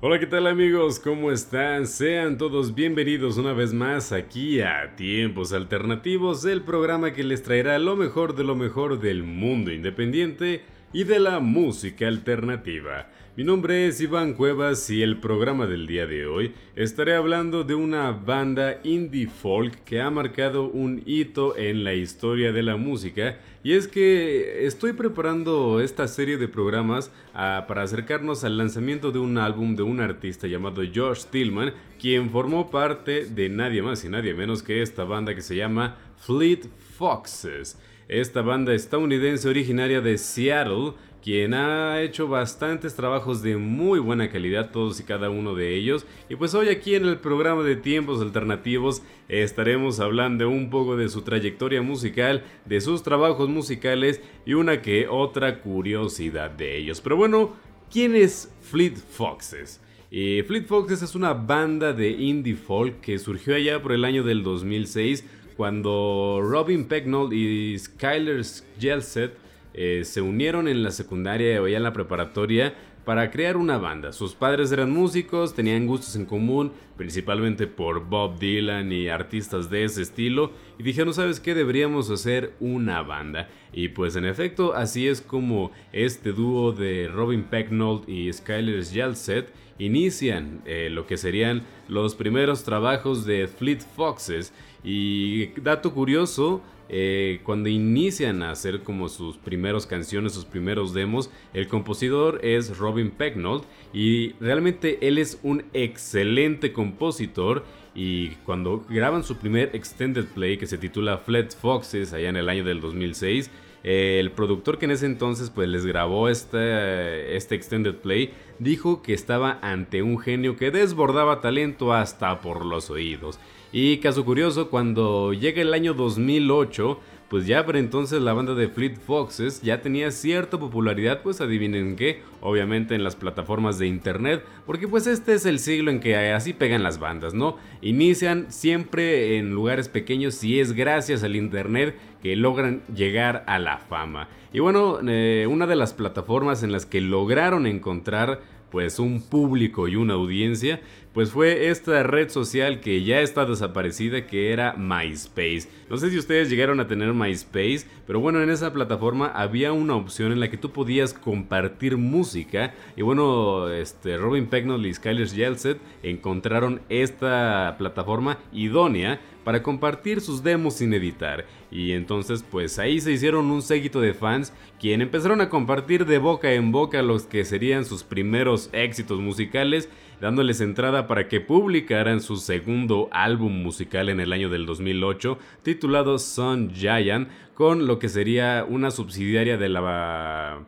Hola, ¿qué tal amigos? ¿Cómo están? Sean todos bienvenidos una vez más aquí a Tiempos Alternativos, el programa que les traerá lo mejor de lo mejor del mundo independiente y de la música alternativa. Mi nombre es Iván Cuevas y el programa del día de hoy estaré hablando de una banda indie folk que ha marcado un hito en la historia de la música y es que estoy preparando esta serie de programas ah, para acercarnos al lanzamiento de un álbum de un artista llamado Josh Tillman, quien formó parte de nadie más y nadie menos que esta banda que se llama Fleet Foxes. Esta banda estadounidense originaria de Seattle quien ha hecho bastantes trabajos de muy buena calidad, todos y cada uno de ellos. Y pues hoy aquí en el programa de Tiempos Alternativos estaremos hablando un poco de su trayectoria musical, de sus trabajos musicales y una que otra curiosidad de ellos. Pero bueno, ¿quién es Fleet Foxes? Eh, Fleet Foxes es una banda de indie folk que surgió allá por el año del 2006 cuando Robin Pecknold y Skyler Jelset eh, se unieron en la secundaria o ya en la preparatoria para crear una banda. Sus padres eran músicos, tenían gustos en común, principalmente por Bob Dylan y artistas de ese estilo, y dijeron, ¿sabes qué? Deberíamos hacer una banda. Y pues en efecto, así es como este dúo de Robin Pecknold y Skyler Jalset inician eh, lo que serían los primeros trabajos de Fleet Foxes. Y dato curioso, eh, cuando inician a hacer como sus primeros canciones, sus primeros demos, el compositor es Robin Pecknold y realmente él es un excelente compositor y cuando graban su primer extended play que se titula Flat Foxes allá en el año del 2006, eh, el productor que en ese entonces pues les grabó este, este extended play dijo que estaba ante un genio que desbordaba talento hasta por los oídos. Y caso curioso, cuando llega el año 2008, pues ya por entonces la banda de Fleet Foxes ya tenía cierta popularidad, pues adivinen qué, obviamente en las plataformas de internet, porque pues este es el siglo en que así pegan las bandas, ¿no? Inician siempre en lugares pequeños y es gracias al internet que logran llegar a la fama. Y bueno, eh, una de las plataformas en las que lograron encontrar pues un público y una audiencia, pues fue esta red social que ya está desaparecida que era MySpace. No sé si ustedes llegaron a tener MySpace, pero bueno, en esa plataforma había una opción en la que tú podías compartir música y bueno, este Robin Pecknold y Skyler Jelset encontraron esta plataforma idónea para compartir sus demos sin editar. Y entonces pues ahí se hicieron un séquito de fans quien empezaron a compartir de boca en boca los que serían sus primeros éxitos musicales, dándoles entrada para que publicaran su segundo álbum musical en el año del 2008, titulado Sun Giant, con lo que sería una subsidiaria de la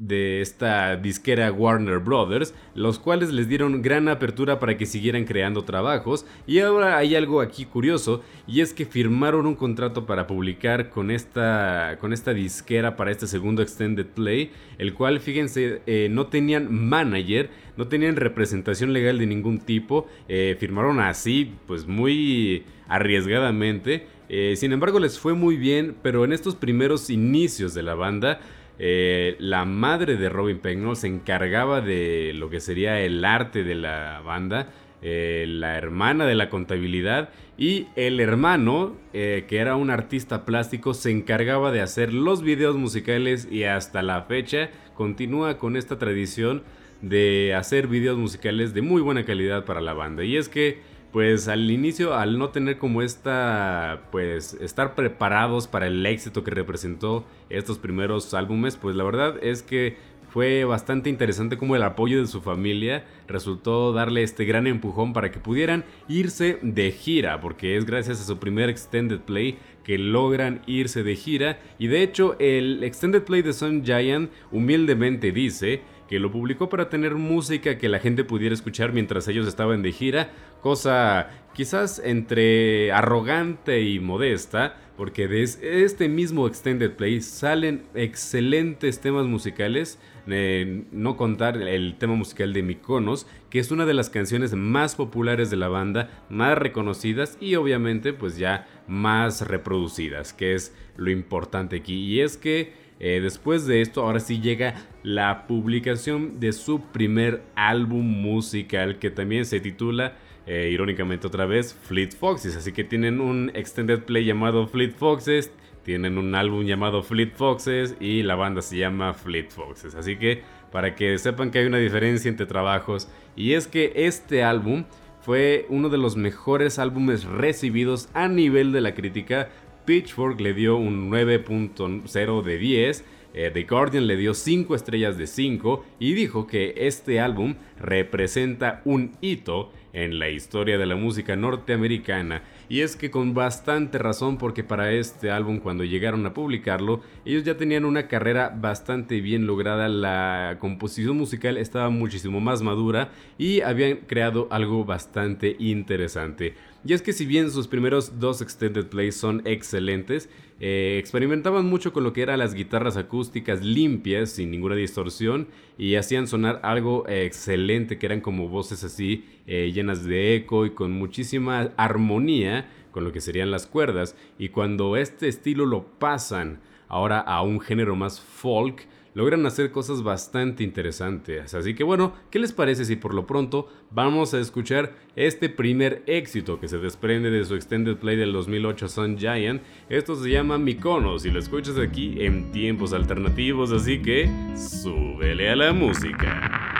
de esta disquera Warner Brothers, los cuales les dieron gran apertura para que siguieran creando trabajos. Y ahora hay algo aquí curioso, y es que firmaron un contrato para publicar con esta, con esta disquera para este segundo Extended Play, el cual, fíjense, eh, no tenían manager, no tenían representación legal de ningún tipo, eh, firmaron así, pues muy arriesgadamente. Eh, sin embargo, les fue muy bien, pero en estos primeros inicios de la banda, eh, la madre de Robin Pecknold se encargaba de lo que sería el arte de la banda, eh, la hermana de la contabilidad y el hermano, eh, que era un artista plástico, se encargaba de hacer los videos musicales y hasta la fecha continúa con esta tradición de hacer videos musicales de muy buena calidad para la banda. Y es que pues al inicio, al no tener como esta, pues estar preparados para el éxito que representó estos primeros álbumes, pues la verdad es que fue bastante interesante como el apoyo de su familia resultó darle este gran empujón para que pudieran irse de gira, porque es gracias a su primer extended play que logran irse de gira. Y de hecho el extended play de Sun Giant humildemente dice que lo publicó para tener música que la gente pudiera escuchar mientras ellos estaban de gira, cosa quizás entre arrogante y modesta, porque de este mismo Extended Play salen excelentes temas musicales, eh, no contar el tema musical de Mikonos, que es una de las canciones más populares de la banda, más reconocidas y obviamente pues ya más reproducidas, que es lo importante aquí. Y es que eh, después de esto, ahora sí llega la publicación de su primer álbum musical que también se titula eh, irónicamente otra vez, Fleet Foxes. Así que tienen un extended play llamado Fleet Foxes, tienen un álbum llamado Fleet Foxes y la banda se llama Fleet Foxes. Así que para que sepan que hay una diferencia entre trabajos y es que este álbum fue uno de los mejores álbumes recibidos a nivel de la crítica. Pitchfork le dio un 9.0 de 10 eh, The Guardian le dio 5 estrellas de 5 y dijo que este álbum representa un hito en la historia de la música norteamericana. Y es que con bastante razón porque para este álbum cuando llegaron a publicarlo, ellos ya tenían una carrera bastante bien lograda, la composición musical estaba muchísimo más madura y habían creado algo bastante interesante. Y es que si bien sus primeros dos extended plays son excelentes, eh, experimentaban mucho con lo que eran las guitarras acústicas limpias, sin ninguna distorsión, y hacían sonar algo excelente, que eran como voces así eh, llenas de eco y con muchísima armonía con lo que serían las cuerdas. Y cuando este estilo lo pasan ahora a un género más folk, logran hacer cosas bastante interesantes. Así que bueno, ¿qué les parece si por lo pronto vamos a escuchar este primer éxito que se desprende de su extended play del 2008 Sun Giant? Esto se llama Mikonos y lo escuchas aquí en tiempos alternativos, así que súbele a la música.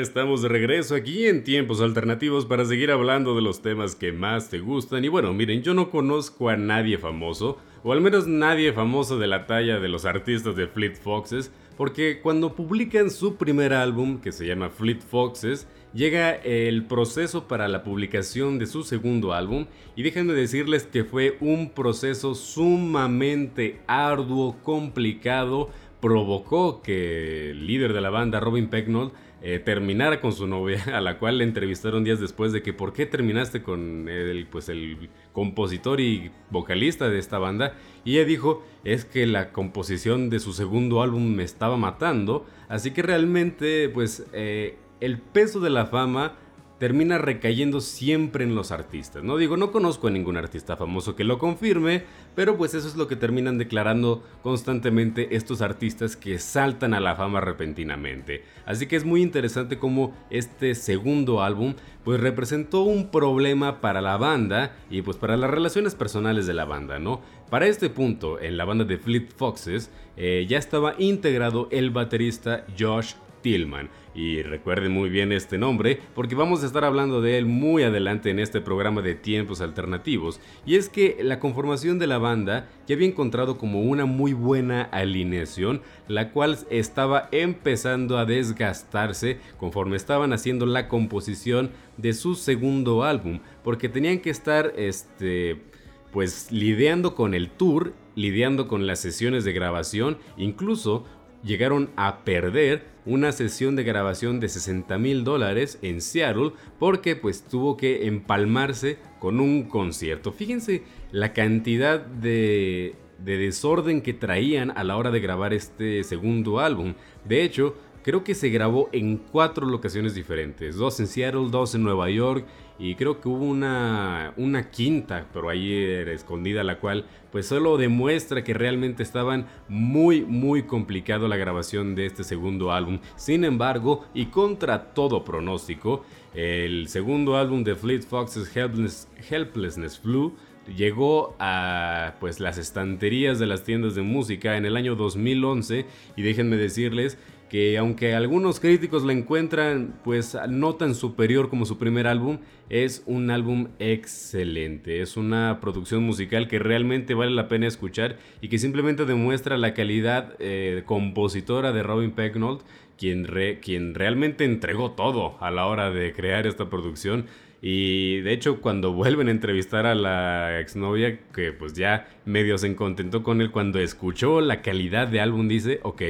Estamos de regreso aquí en tiempos alternativos para seguir hablando de los temas que más te gustan. Y bueno, miren, yo no conozco a nadie famoso, o al menos nadie famoso de la talla de los artistas de Fleet Foxes, porque cuando publican su primer álbum, que se llama Fleet Foxes, llega el proceso para la publicación de su segundo álbum y déjenme decirles que fue un proceso sumamente arduo, complicado, provocó que el líder de la banda, Robin Pecknold, eh, terminara con su novia, a la cual le entrevistaron días después de que por qué terminaste con el, pues el compositor y vocalista de esta banda. Y ella dijo, es que la composición de su segundo álbum me estaba matando, así que realmente pues eh, el peso de la fama termina recayendo siempre en los artistas. No digo, no conozco a ningún artista famoso que lo confirme, pero pues eso es lo que terminan declarando constantemente estos artistas que saltan a la fama repentinamente. Así que es muy interesante cómo este segundo álbum pues representó un problema para la banda y pues para las relaciones personales de la banda, ¿no? Para este punto, en la banda de Fleet Foxes, eh, ya estaba integrado el baterista Josh Tillman. Y recuerden muy bien este nombre porque vamos a estar hablando de él muy adelante en este programa de tiempos alternativos. Y es que la conformación de la banda ya había encontrado como una muy buena alineación, la cual estaba empezando a desgastarse conforme estaban haciendo la composición de su segundo álbum, porque tenían que estar este pues lidiando con el tour, lidiando con las sesiones de grabación, incluso llegaron a perder una sesión de grabación de 60 mil dólares en Seattle porque pues tuvo que empalmarse con un concierto. Fíjense la cantidad de, de desorden que traían a la hora de grabar este segundo álbum. De hecho, creo que se grabó en cuatro locaciones diferentes. Dos en Seattle, dos en Nueva York y creo que hubo una, una quinta, pero ahí escondida, la cual pues solo demuestra que realmente estaban muy muy complicado la grabación de este segundo álbum. Sin embargo, y contra todo pronóstico, el segundo álbum de Fleet Foxes Helpless, Helplessness Flu llegó a pues las estanterías de las tiendas de música en el año 2011 y déjenme decirles que aunque algunos críticos la encuentran pues no tan superior como su primer álbum, es un álbum excelente, es una producción musical que realmente vale la pena escuchar y que simplemente demuestra la calidad eh, compositora de Robin Pecknold, quien, quien realmente entregó todo a la hora de crear esta producción. Y de hecho, cuando vuelven a entrevistar a la exnovia, que pues ya medio se contentó con él, cuando escuchó la calidad de álbum, dice, ok,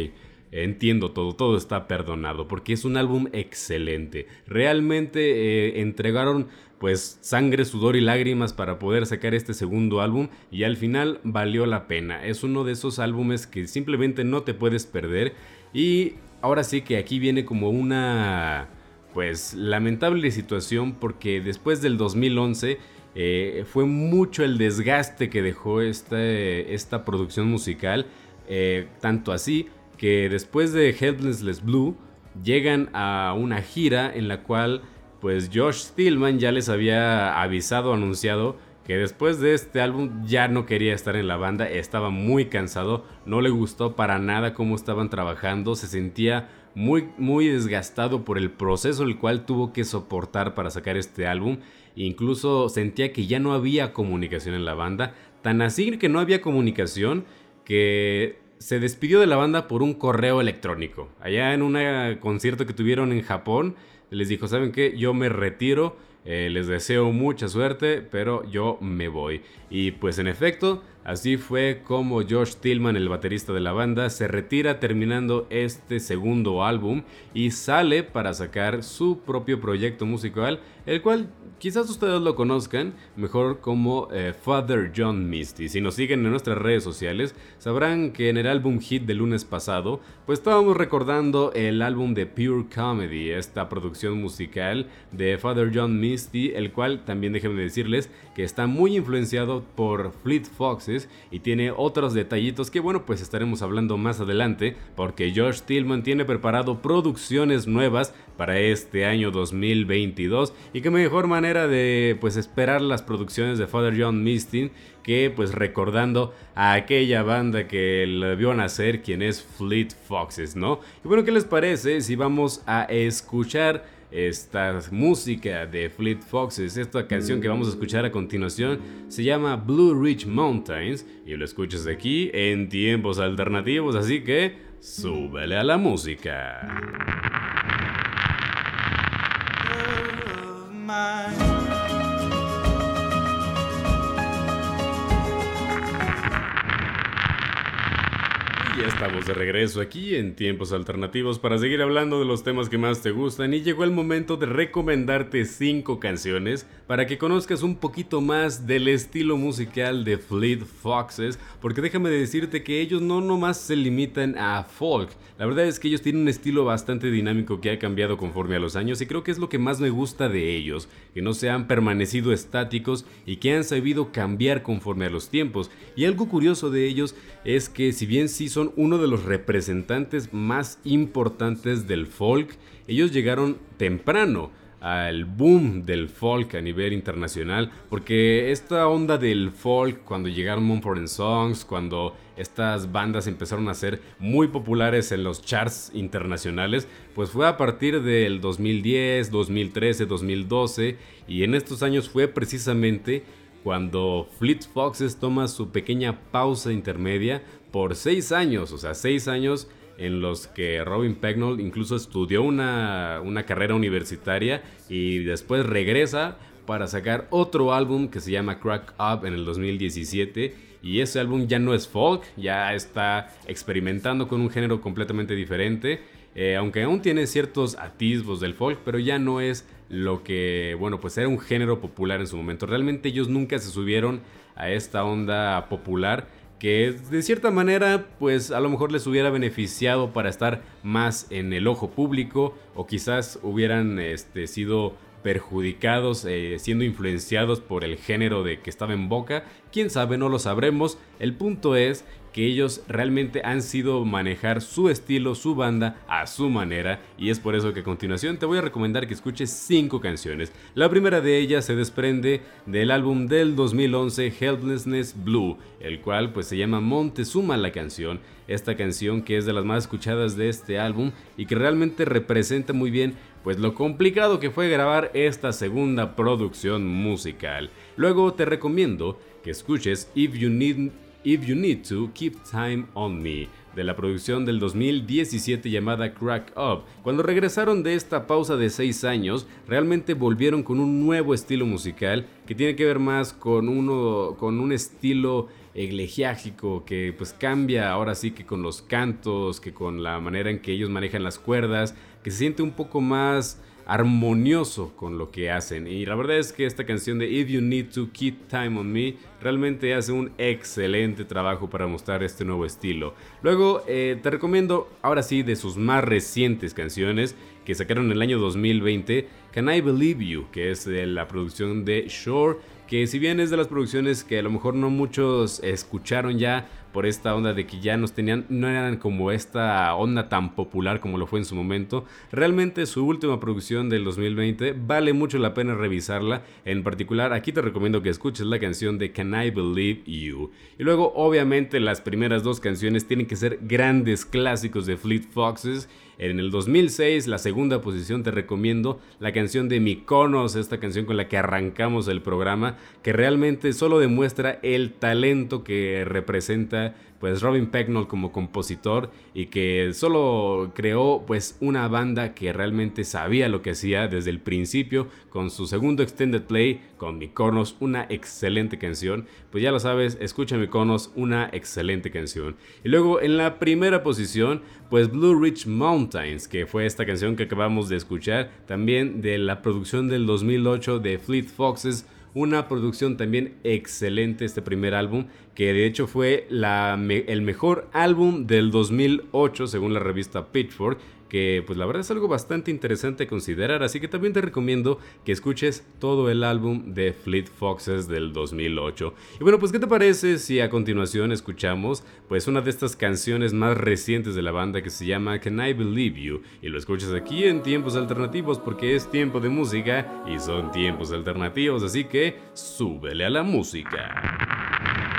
entiendo todo, todo está perdonado, porque es un álbum excelente. Realmente eh, entregaron pues sangre, sudor y lágrimas para poder sacar este segundo álbum y al final valió la pena. Es uno de esos álbumes que simplemente no te puedes perder y ahora sí que aquí viene como una pues lamentable situación porque después del 2011 eh, fue mucho el desgaste que dejó esta, esta producción musical, eh, tanto así que después de Helpless Blue llegan a una gira en la cual pues Josh Stillman ya les había avisado, anunciado que después de este álbum ya no quería estar en la banda, estaba muy cansado, no le gustó para nada cómo estaban trabajando, se sentía muy, muy desgastado por el proceso el cual tuvo que soportar para sacar este álbum, incluso sentía que ya no había comunicación en la banda, tan así que no había comunicación que se despidió de la banda por un correo electrónico. Allá en un concierto que tuvieron en Japón, les dijo, ¿saben qué? Yo me retiro, eh, les deseo mucha suerte, pero yo me voy. Y pues en efecto, así fue como Josh Tillman, el baterista de la banda, se retira terminando este segundo álbum y sale para sacar su propio proyecto musical, el cual quizás ustedes lo conozcan mejor como eh, Father John Misty. Si nos siguen en nuestras redes sociales, sabrán que en el álbum hit del lunes pasado, pues estábamos recordando el álbum de Pure Comedy, esta producción musical de Father John Misty, el cual también déjenme decirles que está muy influenciado por Fleet Foxes y tiene otros detallitos que bueno pues estaremos hablando más adelante porque Josh Tillman tiene preparado producciones nuevas para este año 2022 y qué mejor manera de pues esperar las producciones de Father John Misty que pues recordando a aquella banda que le vio nacer quien es Fleet Foxes, ¿no? Y bueno, ¿qué les parece si vamos a escuchar esta música de Fleet Foxes. Esta canción que vamos a escuchar a continuación se llama Blue Ridge Mountains y lo escuchas aquí en tiempos alternativos, así que súbele a la música. Ya estamos de regreso aquí en tiempos alternativos para seguir hablando de los temas que más te gustan y llegó el momento de recomendarte 5 canciones para que conozcas un poquito más del estilo musical de Fleet Foxes, porque déjame decirte que ellos no nomás se limitan a folk, la verdad es que ellos tienen un estilo bastante dinámico que ha cambiado conforme a los años y creo que es lo que más me gusta de ellos, que no se han permanecido estáticos y que han sabido cambiar conforme a los tiempos. Y algo curioso de ellos es que si bien sí son uno de los representantes más importantes del folk. Ellos llegaron temprano al boom del folk a nivel internacional, porque esta onda del folk, cuando llegaron Mumford Songs, cuando estas bandas empezaron a ser muy populares en los charts internacionales, pues fue a partir del 2010, 2013, 2012, y en estos años fue precisamente cuando Fleet Foxes toma su pequeña pausa intermedia por seis años, o sea, seis años en los que Robin Pegnol incluso estudió una, una carrera universitaria y después regresa para sacar otro álbum que se llama Crack Up en el 2017 y ese álbum ya no es folk, ya está experimentando con un género completamente diferente, eh, aunque aún tiene ciertos atisbos del folk, pero ya no es lo que, bueno, pues era un género popular en su momento. Realmente ellos nunca se subieron a esta onda popular que de cierta manera pues a lo mejor les hubiera beneficiado para estar más en el ojo público o quizás hubieran este, sido perjudicados eh, siendo influenciados por el género de que estaba en boca. Quién sabe no lo sabremos. El punto es que ellos realmente han sido manejar su estilo, su banda a su manera y es por eso que a continuación te voy a recomendar que escuches 5 canciones. La primera de ellas se desprende del álbum del 2011 Helplessness Blue, el cual pues se llama Montezuma la canción, esta canción que es de las más escuchadas de este álbum y que realmente representa muy bien pues lo complicado que fue grabar esta segunda producción musical. Luego te recomiendo que escuches If You Need If You Need To, Keep Time On Me, de la producción del 2017 llamada Crack Up. Cuando regresaron de esta pausa de 6 años, realmente volvieron con un nuevo estilo musical que tiene que ver más con, uno, con un estilo eglegiágico que pues cambia ahora sí que con los cantos, que con la manera en que ellos manejan las cuerdas, que se siente un poco más armonioso con lo que hacen. Y la verdad es que esta canción de If You Need to Keep Time on Me realmente hace un excelente trabajo para mostrar este nuevo estilo. Luego eh, te recomiendo ahora sí de sus más recientes canciones que sacaron en el año 2020, Can I Believe You, que es de la producción de Shore que si bien es de las producciones que a lo mejor no muchos escucharon ya por esta onda de que ya nos tenían, no eran como esta onda tan popular como lo fue en su momento, realmente su última producción del 2020 vale mucho la pena revisarla, en particular aquí te recomiendo que escuches la canción de Can I Believe You, y luego obviamente las primeras dos canciones tienen que ser grandes clásicos de Fleet Foxes, en el 2006, la segunda posición, te recomiendo la canción de Mykonos, esta canción con la que arrancamos el programa, que realmente solo demuestra el talento que representa pues Robin Pecknold como compositor y que solo creó pues una banda que realmente sabía lo que hacía desde el principio con su segundo extended play con Mykonos, una excelente canción. Pues ya lo sabes, escucha Mykonos, una excelente canción. Y luego en la primera posición, pues Blue Ridge Mountains, que fue esta canción que acabamos de escuchar, también de la producción del 2008 de Fleet Foxes una producción también excelente este primer álbum, que de hecho fue el mejor álbum del 2008 según la revista Pitchfork que pues la verdad es algo bastante interesante considerar, así que también te recomiendo que escuches todo el álbum de Fleet Foxes del 2008. Y bueno, pues ¿qué te parece si a continuación escuchamos pues una de estas canciones más recientes de la banda que se llama Can I Believe You? Y lo escuchas aquí en tiempos alternativos porque es tiempo de música y son tiempos alternativos, así que súbele a la música.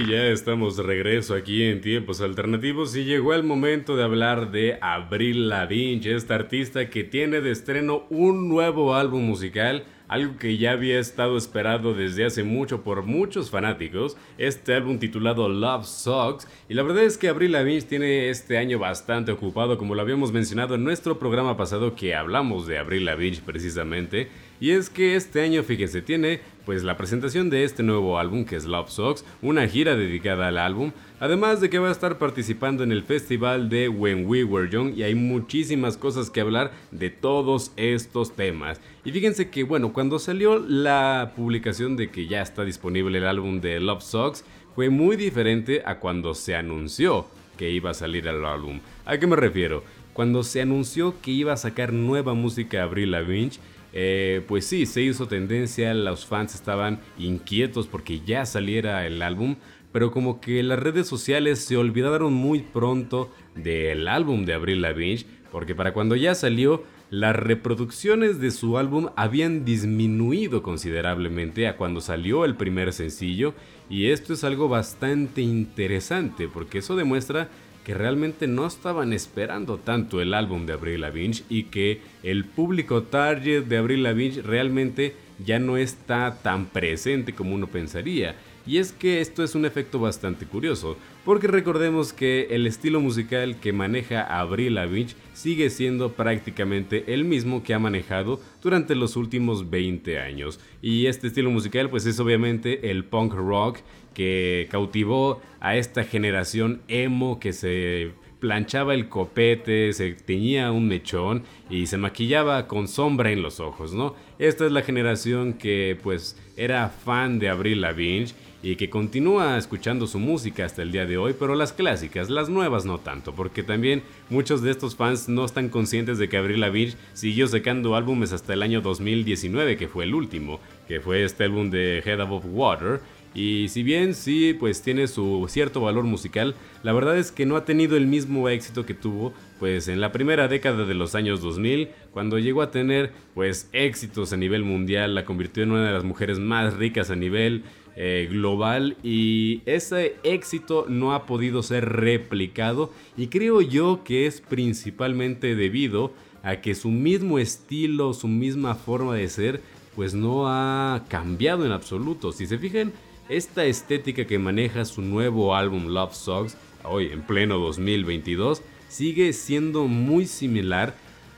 Y ya estamos de regreso aquí en Tiempos Alternativos y llegó el momento de hablar de Abril Lavigne, esta artista que tiene de estreno un nuevo álbum musical algo que ya había estado esperado desde hace mucho por muchos fanáticos, este álbum titulado Love Sucks, y la verdad es que Abril Lavigne tiene este año bastante ocupado, como lo habíamos mencionado en nuestro programa pasado que hablamos de Abril Lavigne precisamente, y es que este año, fíjense, tiene pues la presentación de este nuevo álbum que es Love Sucks, una gira dedicada al álbum, Además de que va a estar participando en el festival de When We Were Young y hay muchísimas cosas que hablar de todos estos temas. Y fíjense que bueno, cuando salió la publicación de que ya está disponible el álbum de Love Socks, fue muy diferente a cuando se anunció que iba a salir el álbum. ¿A qué me refiero? Cuando se anunció que iba a sacar nueva música Avril Lavigne, eh, pues sí, se hizo tendencia, los fans estaban inquietos porque ya saliera el álbum, pero como que las redes sociales se olvidaron muy pronto del álbum de Abril Lavigne, porque para cuando ya salió, las reproducciones de su álbum habían disminuido considerablemente a cuando salió el primer sencillo, y esto es algo bastante interesante, porque eso demuestra que realmente no estaban esperando tanto el álbum de Abril Lavigne y que el público target de Abril Lavigne realmente ya no está tan presente como uno pensaría. Y es que esto es un efecto bastante curioso, porque recordemos que el estilo musical que maneja Avril Lavigne sigue siendo prácticamente el mismo que ha manejado durante los últimos 20 años. Y este estilo musical pues es obviamente el punk rock que cautivó a esta generación emo que se planchaba el copete, se teñía un mechón y se maquillaba con sombra en los ojos, ¿no? Esta es la generación que pues era fan de Avril Lavigne y que continúa escuchando su música hasta el día de hoy, pero las clásicas, las nuevas no tanto, porque también muchos de estos fans no están conscientes de que Avril Lavigne siguió sacando álbumes hasta el año 2019, que fue el último, que fue este álbum de Head Above Water, y si bien sí, pues tiene su cierto valor musical, la verdad es que no ha tenido el mismo éxito que tuvo pues en la primera década de los años 2000, cuando llegó a tener pues éxitos a nivel mundial, la convirtió en una de las mujeres más ricas a nivel eh, global y ese éxito no ha podido ser replicado y creo yo que es principalmente debido a que su mismo estilo, su misma forma de ser, pues no ha cambiado en absoluto. Si se fijan, esta estética que maneja su nuevo álbum Love Songs, hoy en pleno 2022, sigue siendo muy similar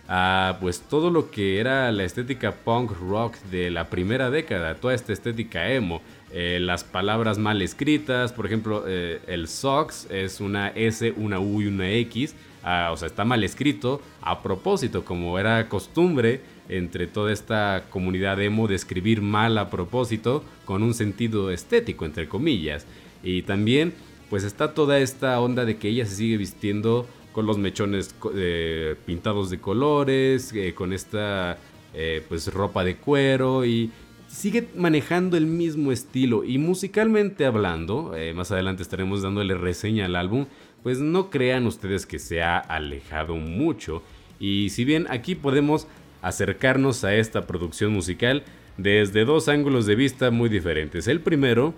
a pues todo lo que era la estética punk rock de la primera década, toda esta estética emo. Eh, las palabras mal escritas, por ejemplo, eh, el socks es una S, una U y una X, ah, o sea, está mal escrito a propósito, como era costumbre entre toda esta comunidad emo de escribir mal a propósito con un sentido estético, entre comillas. Y también, pues está toda esta onda de que ella se sigue vistiendo con los mechones eh, pintados de colores, con esta pues ropa de cuero y sigue manejando el mismo estilo y musicalmente hablando, eh, más adelante estaremos dándole reseña al álbum, pues no crean ustedes que se ha alejado mucho y si bien aquí podemos acercarnos a esta producción musical desde dos ángulos de vista muy diferentes. El primero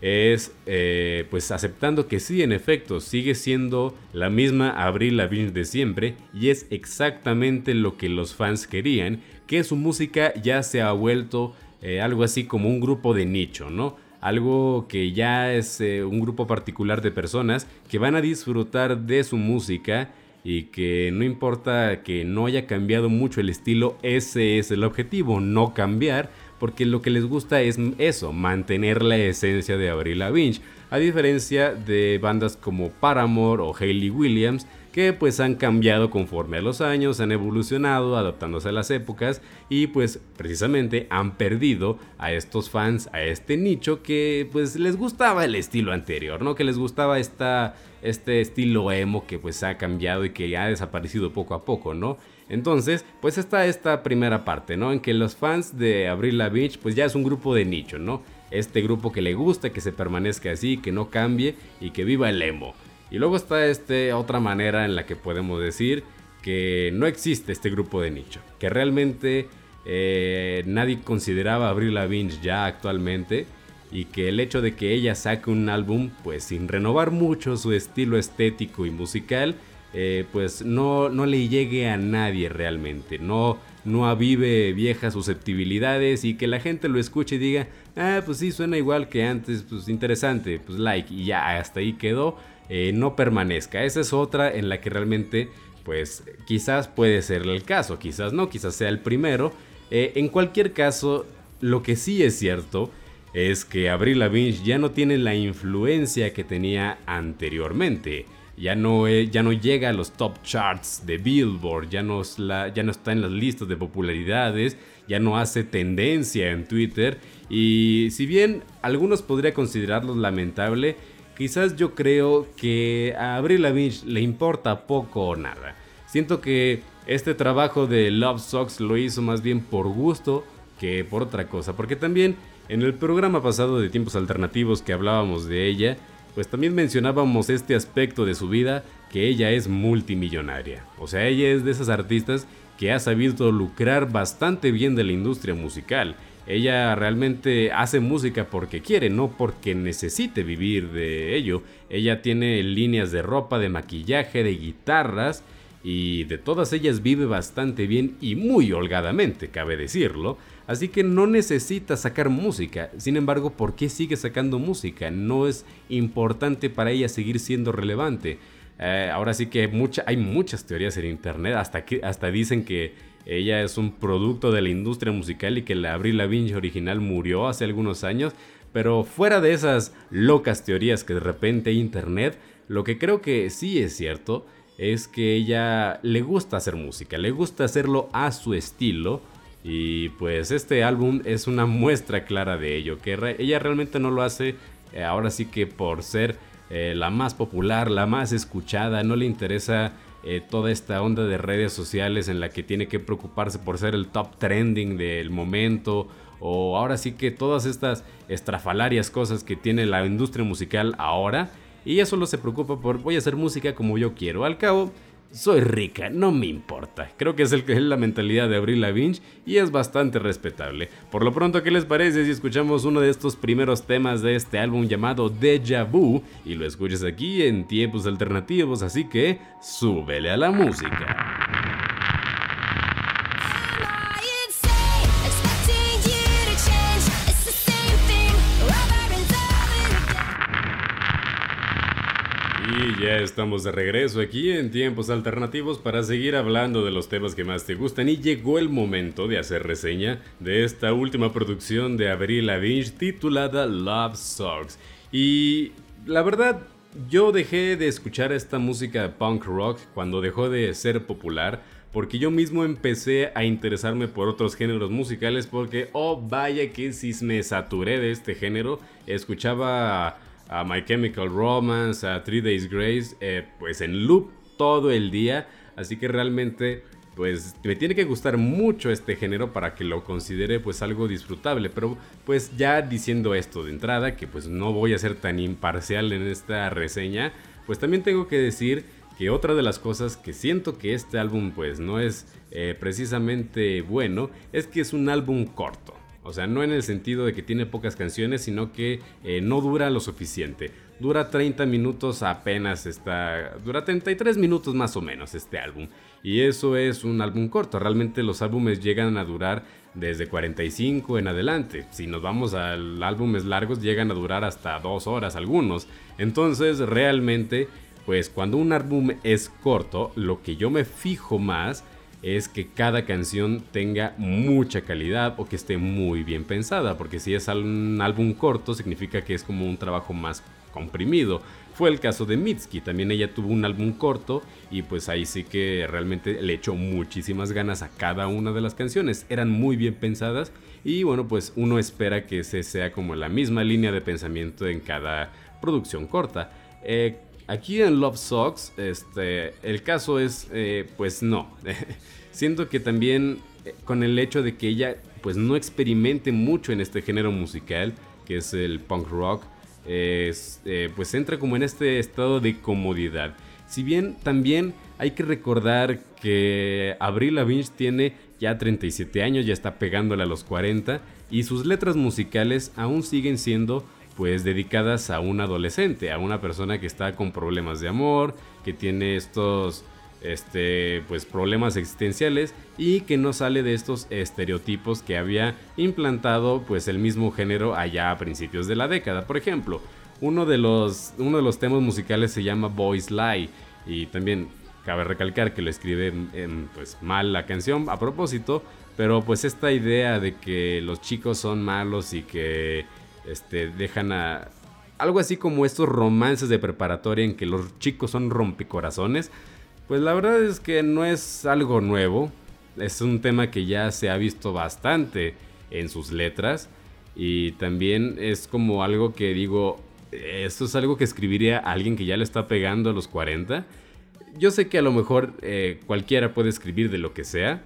es eh, pues aceptando que sí, en efecto, sigue siendo la misma Avril Lavigne de siempre y es exactamente lo que los fans querían, que su música ya se ha vuelto eh, algo así como un grupo de nicho, ¿no? Algo que ya es eh, un grupo particular de personas que van a disfrutar de su música y que no importa que no haya cambiado mucho el estilo, ese es el objetivo, no cambiar, porque lo que les gusta es eso, mantener la esencia de Avril Lavigne, a diferencia de bandas como Paramore o Hayley Williams, que pues han cambiado conforme a los años, han evolucionado, adaptándose a las épocas y pues precisamente han perdido a estos fans, a este nicho que pues les gustaba el estilo anterior, ¿no? Que les gustaba esta, este estilo emo que pues ha cambiado y que ha desaparecido poco a poco, ¿no? Entonces, pues está esta primera parte, ¿no? En que los fans de Abril Lavigne pues ya es un grupo de nicho, ¿no? Este grupo que le gusta, que se permanezca así, que no cambie y que viva el emo. Y luego está este otra manera en la que podemos decir que no existe este grupo de nicho, que realmente eh, nadie consideraba a Avril Lavigne ya actualmente y que el hecho de que ella saque un álbum pues sin renovar mucho su estilo estético y musical eh, pues no, no le llegue a nadie realmente, no, no avive viejas susceptibilidades y que la gente lo escuche y diga, ah, pues sí, suena igual que antes, pues interesante, pues like y ya, hasta ahí quedó eh, no permanezca. Esa es otra en la que realmente, pues quizás puede ser el caso, quizás no, quizás sea el primero. Eh, en cualquier caso, lo que sí es cierto es que Avril Lavigne ya no tiene la influencia que tenía anteriormente. Ya no, eh, ya no llega a los top charts de Billboard, ya no, está en las listas de popularidades, ya no hace tendencia en Twitter. Y si bien algunos podría considerarlo lamentable, quizás yo creo que a Avril Lavigne le importa poco o nada. Siento que este trabajo de Love Socks lo hizo más bien por gusto que por otra cosa, porque también en el programa pasado de Tiempos Alternativos que hablábamos de ella, pues también mencionábamos este aspecto de su vida, que ella es multimillonaria. O sea, ella es de esas artistas que ha sabido lucrar bastante bien de la industria musical ella realmente hace música porque quiere, no porque necesite vivir de ello. Ella tiene líneas de ropa, de maquillaje, de guitarras y de todas ellas vive bastante bien y muy holgadamente, cabe decirlo. Así que no necesita sacar música. Sin embargo, ¿por qué sigue sacando música? No es importante para ella seguir siendo relevante. Eh, ahora sí que hay muchas teorías en internet, hasta, dicen que ella es un producto de la industria musical y que la Avril Lavigne original murió hace algunos años. Pero fuera de esas locas teorías que de repente internet, lo que creo que sí es cierto es que ella le gusta hacer música, le gusta hacerlo a su estilo. Y pues este álbum es una muestra clara de ello, que ella realmente no lo hace eh, ahora sí que por ser eh, la más popular, la más escuchada, no le interesa eh, toda esta onda de redes sociales en la que tiene que preocuparse por ser el top trending del momento o ahora sí que todas estas estrafalarias cosas que tiene la industria musical ahora y ella solo se preocupa por voy a hacer música como yo quiero. Al cabo, soy rica, no me importa. Creo que es, el, es la mentalidad de Avril Lavigne y es bastante respetable. Por lo pronto, ¿qué les parece si escuchamos uno de estos primeros temas de este álbum llamado Deja Vu y lo escuchas aquí en tiempos alternativos? Así que súbele a la música. Ya estamos de regreso aquí en tiempos alternativos para seguir hablando de los temas que más te gustan y llegó el momento de hacer reseña de esta última producción de Avril Lavigne titulada Love Songs. Y la verdad, yo dejé de escuchar esta música punk rock cuando dejó de ser popular porque yo mismo empecé a interesarme por otros géneros musicales porque, oh vaya que si me saturé de este género, escuchaba a My Chemical Romance, a Three Days Grace, eh, pues en loop todo el día. Así que realmente, pues me tiene que gustar mucho este género para que lo considere pues algo disfrutable. Pero pues ya diciendo esto de entrada, que pues no voy a ser tan imparcial en esta reseña, pues también tengo que decir que otra de las cosas que siento que este álbum pues no es eh, precisamente bueno es que es un álbum corto. O sea, no en el sentido de que tiene pocas canciones, sino que eh, no dura lo suficiente. Dura 30 minutos apenas está... Dura 33 minutos más o menos este álbum. Y eso es un álbum corto. Realmente los álbumes llegan a durar desde 45 en adelante. Si nos vamos a álbumes largos llegan a durar hasta 2 horas algunos. Entonces realmente, pues cuando un álbum es corto, lo que yo me fijo más es que cada canción tenga mucha calidad o que esté muy bien pensada, porque si es un álbum corto significa que es como un trabajo más comprimido. Fue el caso de Mitski, también ella tuvo un álbum corto y pues ahí sí que realmente le echó muchísimas ganas a cada una de las canciones, eran muy bien pensadas y bueno pues uno espera que ese sea como la misma línea de pensamiento en cada producción corta. Eh, Aquí en Love Socks, este, el caso es, eh, pues no. Siento que también eh, con el hecho de que ella, pues no experimente mucho en este género musical, que es el punk rock, eh, pues entra como en este estado de comodidad. Si bien también hay que recordar que Avril Lavigne tiene ya 37 años, ya está pegándole a los 40 y sus letras musicales aún siguen siendo pues dedicadas a un adolescente, a una persona que está con problemas de amor, que tiene estos este pues problemas existenciales y que no sale de estos estereotipos que había implantado pues el mismo género allá a principios de la década. Por ejemplo, uno de los uno de los temas musicales se llama Boys Lie y también cabe recalcar que lo escribe pues mal la canción a propósito, pero pues esta idea de que los chicos son malos y que este, dejan a... Algo así como estos romances de preparatoria en que los chicos son rompecorazones. Pues la verdad es que no es algo nuevo. Es un tema que ya se ha visto bastante en sus letras. Y también es como algo que digo, esto es algo que escribiría alguien que ya le está pegando a los 40. Yo sé que a lo mejor eh, cualquiera puede escribir de lo que sea,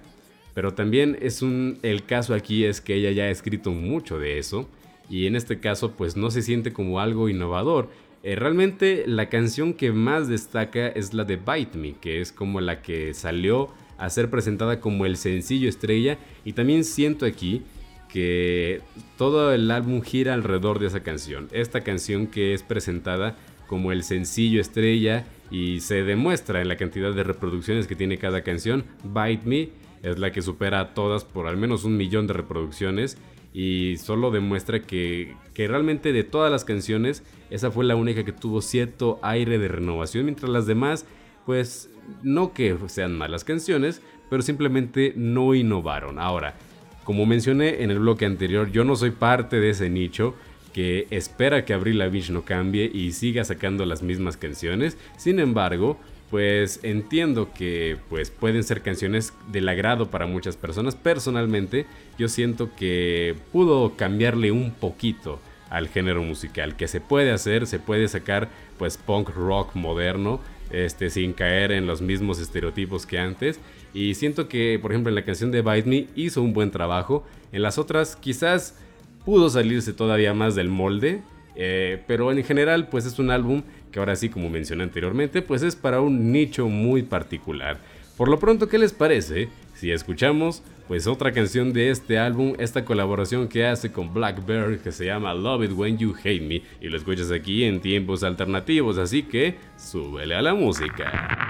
pero también es un, el caso aquí es que ella ya ha escrito mucho de eso y en este caso pues no se siente como algo innovador. Eh, realmente la canción que más destaca es la de Bite Me, que es como la que salió a ser presentada como el sencillo estrella y también siento aquí que todo el álbum gira alrededor de esa canción. Esta canción que es presentada como el sencillo estrella y se demuestra en la cantidad de reproducciones que tiene cada canción. Bite Me es la que supera a todas por al menos un millón de reproducciones y solo demuestra que, realmente de todas las canciones esa fue la única que tuvo cierto aire de renovación, mientras las demás pues no que sean malas canciones, pero simplemente no innovaron. Ahora, como mencioné en el bloque anterior, yo no soy parte de ese nicho que espera que Avril Lavigne no cambie y siga sacando las mismas canciones. Sin embargo, pues entiendo que pues pueden ser canciones del agrado para muchas personas. Personalmente, yo siento que pudo cambiarle un poquito al género musical, que se puede hacer, se puede sacar pues punk rock moderno, este sin caer en los mismos estereotipos que antes y siento que por ejemplo en la canción de Bite Me hizo un buen trabajo, en las otras quizás pudo salirse todavía más del molde, eh, pero en general pues es un álbum que ahora sí, como mencioné anteriormente, pues es para un nicho muy particular. Por lo pronto, ¿qué les parece si escuchamos pues otra canción de este álbum, esta colaboración que hace con Blackbird que se llama Love It When You Hate Me y lo escuchas aquí en tiempos alternativos, así que súbele a la música.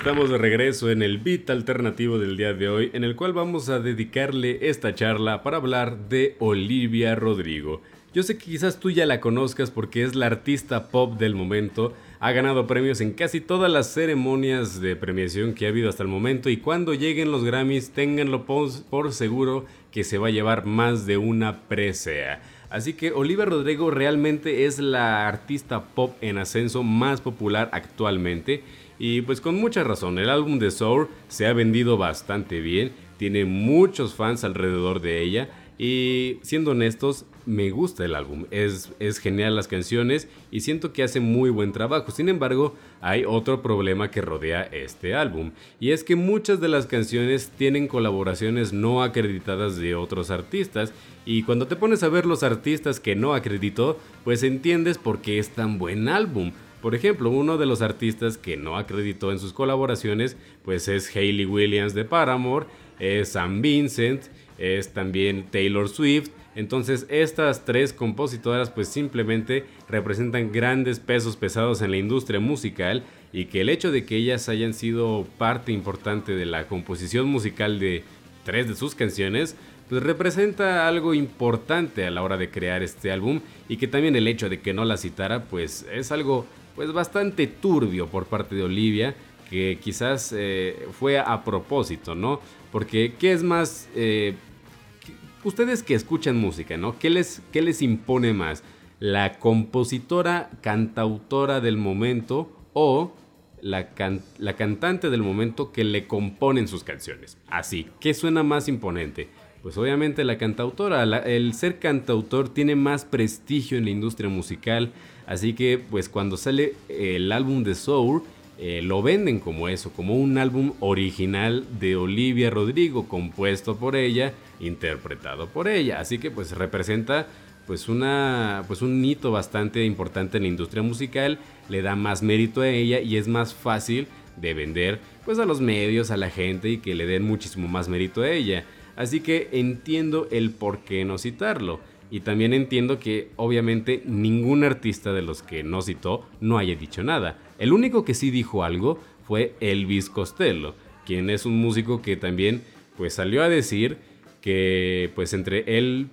Estamos de regreso en el beat alternativo del día de hoy, en el cual vamos a dedicarle esta charla para hablar de Olivia Rodrigo. Yo sé que quizás tú ya la conozcas porque es la artista pop del momento, ha ganado premios en casi todas las ceremonias de premiación que ha habido hasta el momento y cuando lleguen los Grammys ténganlo por seguro que se va a llevar más de una presea. Así que Olivia Rodrigo realmente es la artista pop en ascenso más popular actualmente y pues con mucha razón, el álbum de Soul se ha vendido bastante bien, tiene muchos fans alrededor de ella y siendo honestos, me gusta el álbum, es, es genial las canciones y siento que hace muy buen trabajo. Sin embargo, hay otro problema que rodea este álbum y es que muchas de las canciones tienen colaboraciones no acreditadas de otros artistas y cuando te pones a ver los artistas que no acreditó, pues entiendes por qué es tan buen álbum. Por ejemplo, uno de los artistas que no acreditó en sus colaboraciones, pues es Hayley Williams de Paramore, es Sam Vincent, es también Taylor Swift. Entonces estas tres compositoras pues simplemente representan grandes pesos pesados en la industria musical y que el hecho de que ellas hayan sido parte importante de la composición musical de tres de sus canciones pues representa algo importante a la hora de crear este álbum y que también el hecho de que no la citara pues es algo pues bastante turbio por parte de Olivia, que quizás eh, fue a propósito, ¿no? Porque, ¿qué es más? Eh, ustedes que escuchan música, ¿no? ¿Qué les, qué les impone más? ¿La compositora, cantautora del momento o la, la, cantante del momento que le componen sus canciones? Así, ¿qué suena más imponente? Pues obviamente la cantautora, el ser cantautor tiene más prestigio en la industria musical, Así que pues cuando sale el álbum de Soul, eh, lo venden como eso, como un álbum original de Olivia Rodrigo, compuesto por ella, interpretado por ella. Así que pues representa pues una pues un hito bastante importante en la industria musical, le da más mérito a ella y es más fácil de vender pues a los medios, a la gente y que le den muchísimo más mérito a ella. Así que entiendo el por qué no citarlo. Y también entiendo que obviamente ningún artista de los que no citó no haya dicho nada. El único que sí dijo algo fue Elvis Costello, quien es un músico que también pues salió a decir que pues entre él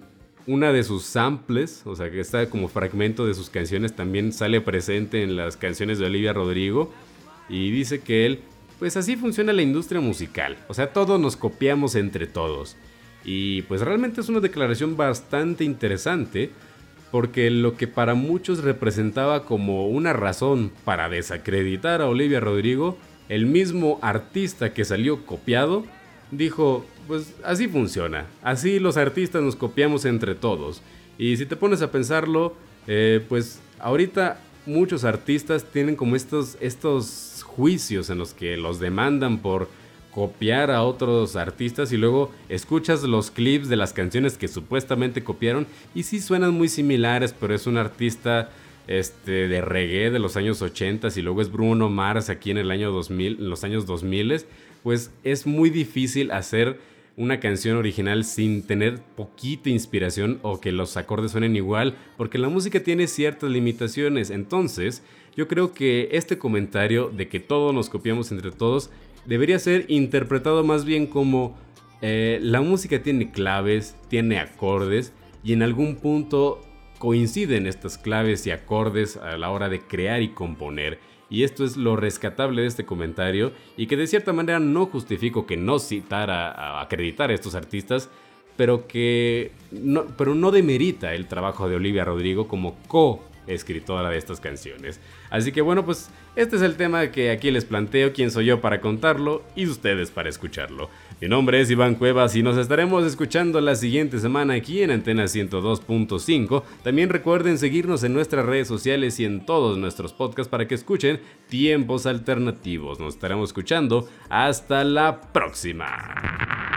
una de sus samples, o sea que está como fragmento de sus canciones también sale presente en las canciones de Olivia Rodrigo y dice que él pues así funciona la industria musical, o sea todos nos copiamos entre todos. Y pues realmente es una declaración bastante interesante porque lo que para muchos representaba como una razón para desacreditar a Olivia Rodrigo, el mismo artista que salió copiado, dijo, pues así funciona, así los artistas nos copiamos entre todos. Y si te pones a pensarlo, eh, pues ahorita muchos artistas tienen como estos, estos juicios en los que los demandan por copiar a otros artistas y luego escuchas los clips de las canciones que supuestamente copiaron y sí suenan muy similares, pero es un artista este, de reggae de los años 80 y luego es Bruno Mars aquí en el año 2000, en los años 2000, pues es muy difícil hacer una canción original sin tener poquita inspiración o que los acordes suenen igual, porque la música tiene ciertas limitaciones. Entonces, yo creo que este comentario de que todos nos copiamos entre todos debería ser interpretado más bien como eh, la música tiene claves, tiene acordes y en algún punto coinciden estas claves y acordes a la hora de crear y componer. Y esto es lo rescatable de este comentario y que de cierta manera no justifico que no citara a acreditar a estos artistas, pero que no, pero no demerita el trabajo de Olivia Rodrigo como co escritora de estas canciones. Así que bueno, pues este es el tema que aquí les planteo, quién soy yo para contarlo y ustedes para escucharlo. Mi nombre es Iván Cuevas y nos estaremos escuchando la siguiente semana aquí en Antena 102.5. También recuerden seguirnos en nuestras redes sociales y en todos nuestros podcasts para que escuchen tiempos alternativos. Nos estaremos escuchando. Hasta la próxima.